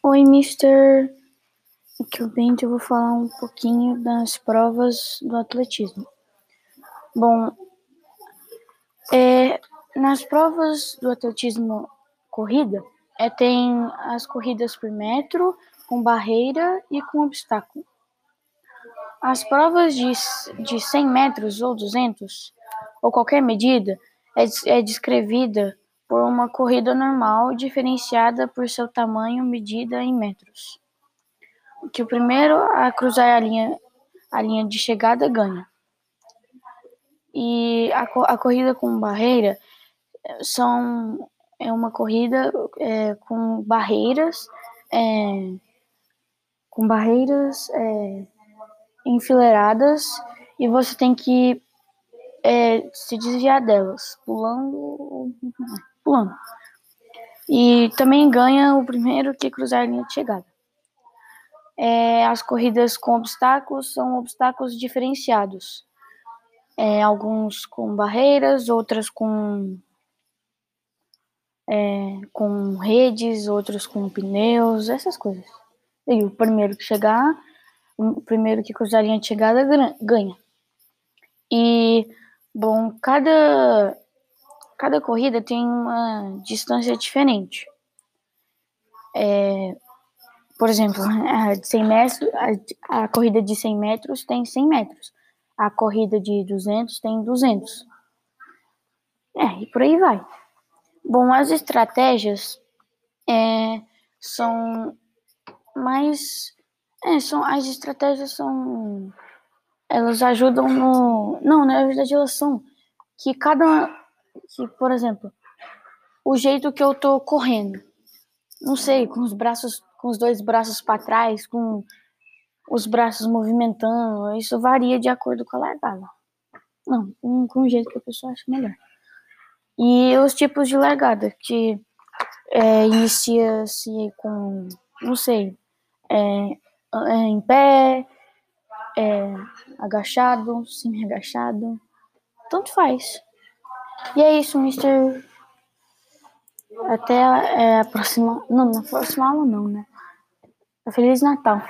Oi, Mister. Aqui o Bento, eu vou falar um pouquinho das provas do atletismo. Bom, é, nas provas do atletismo corrida, é, tem as corridas por metro, com barreira e com obstáculo. As provas de, de 100 metros ou 200, ou qualquer medida, é, é descrevida uma corrida normal diferenciada por seu tamanho medida em metros. Que o primeiro a cruzar a linha, a linha de chegada ganha. E a, a corrida com barreira são é uma corrida é, com barreiras é, com barreiras é, enfileiradas e você tem que é, se desviar delas, pulando, E também ganha o primeiro que cruzar a linha de chegada. É, as corridas com obstáculos são obstáculos diferenciados. É, alguns com barreiras, outras com é, com redes, outros com pneus, essas coisas. E o primeiro que chegar, o primeiro que cruzar a linha de chegada ganha. E, bom, cada, cada corrida tem uma distância diferente. É, por exemplo, a, de 100 metros, a, a corrida de 100 metros tem 100 metros. A corrida de 200 tem 200. É, e por aí vai. Bom, as estratégias é, são mais. É, são, as estratégias são. Elas ajudam no. Não, na verdade elas são. Que cada. Que, por exemplo, o jeito que eu tô correndo. Não sei, com os braços. Com os dois braços para trás, com os braços movimentando. Isso varia de acordo com a largada. Não, com, com o jeito que a pessoa acha melhor. E os tipos de largada, que é, inicia-se com, não sei, é, é, em pé, é, agachado, semi-agachado, tanto faz. E é isso, Mister. Até é, a próxima. Não, na próxima aula não, né? Feliz Natal.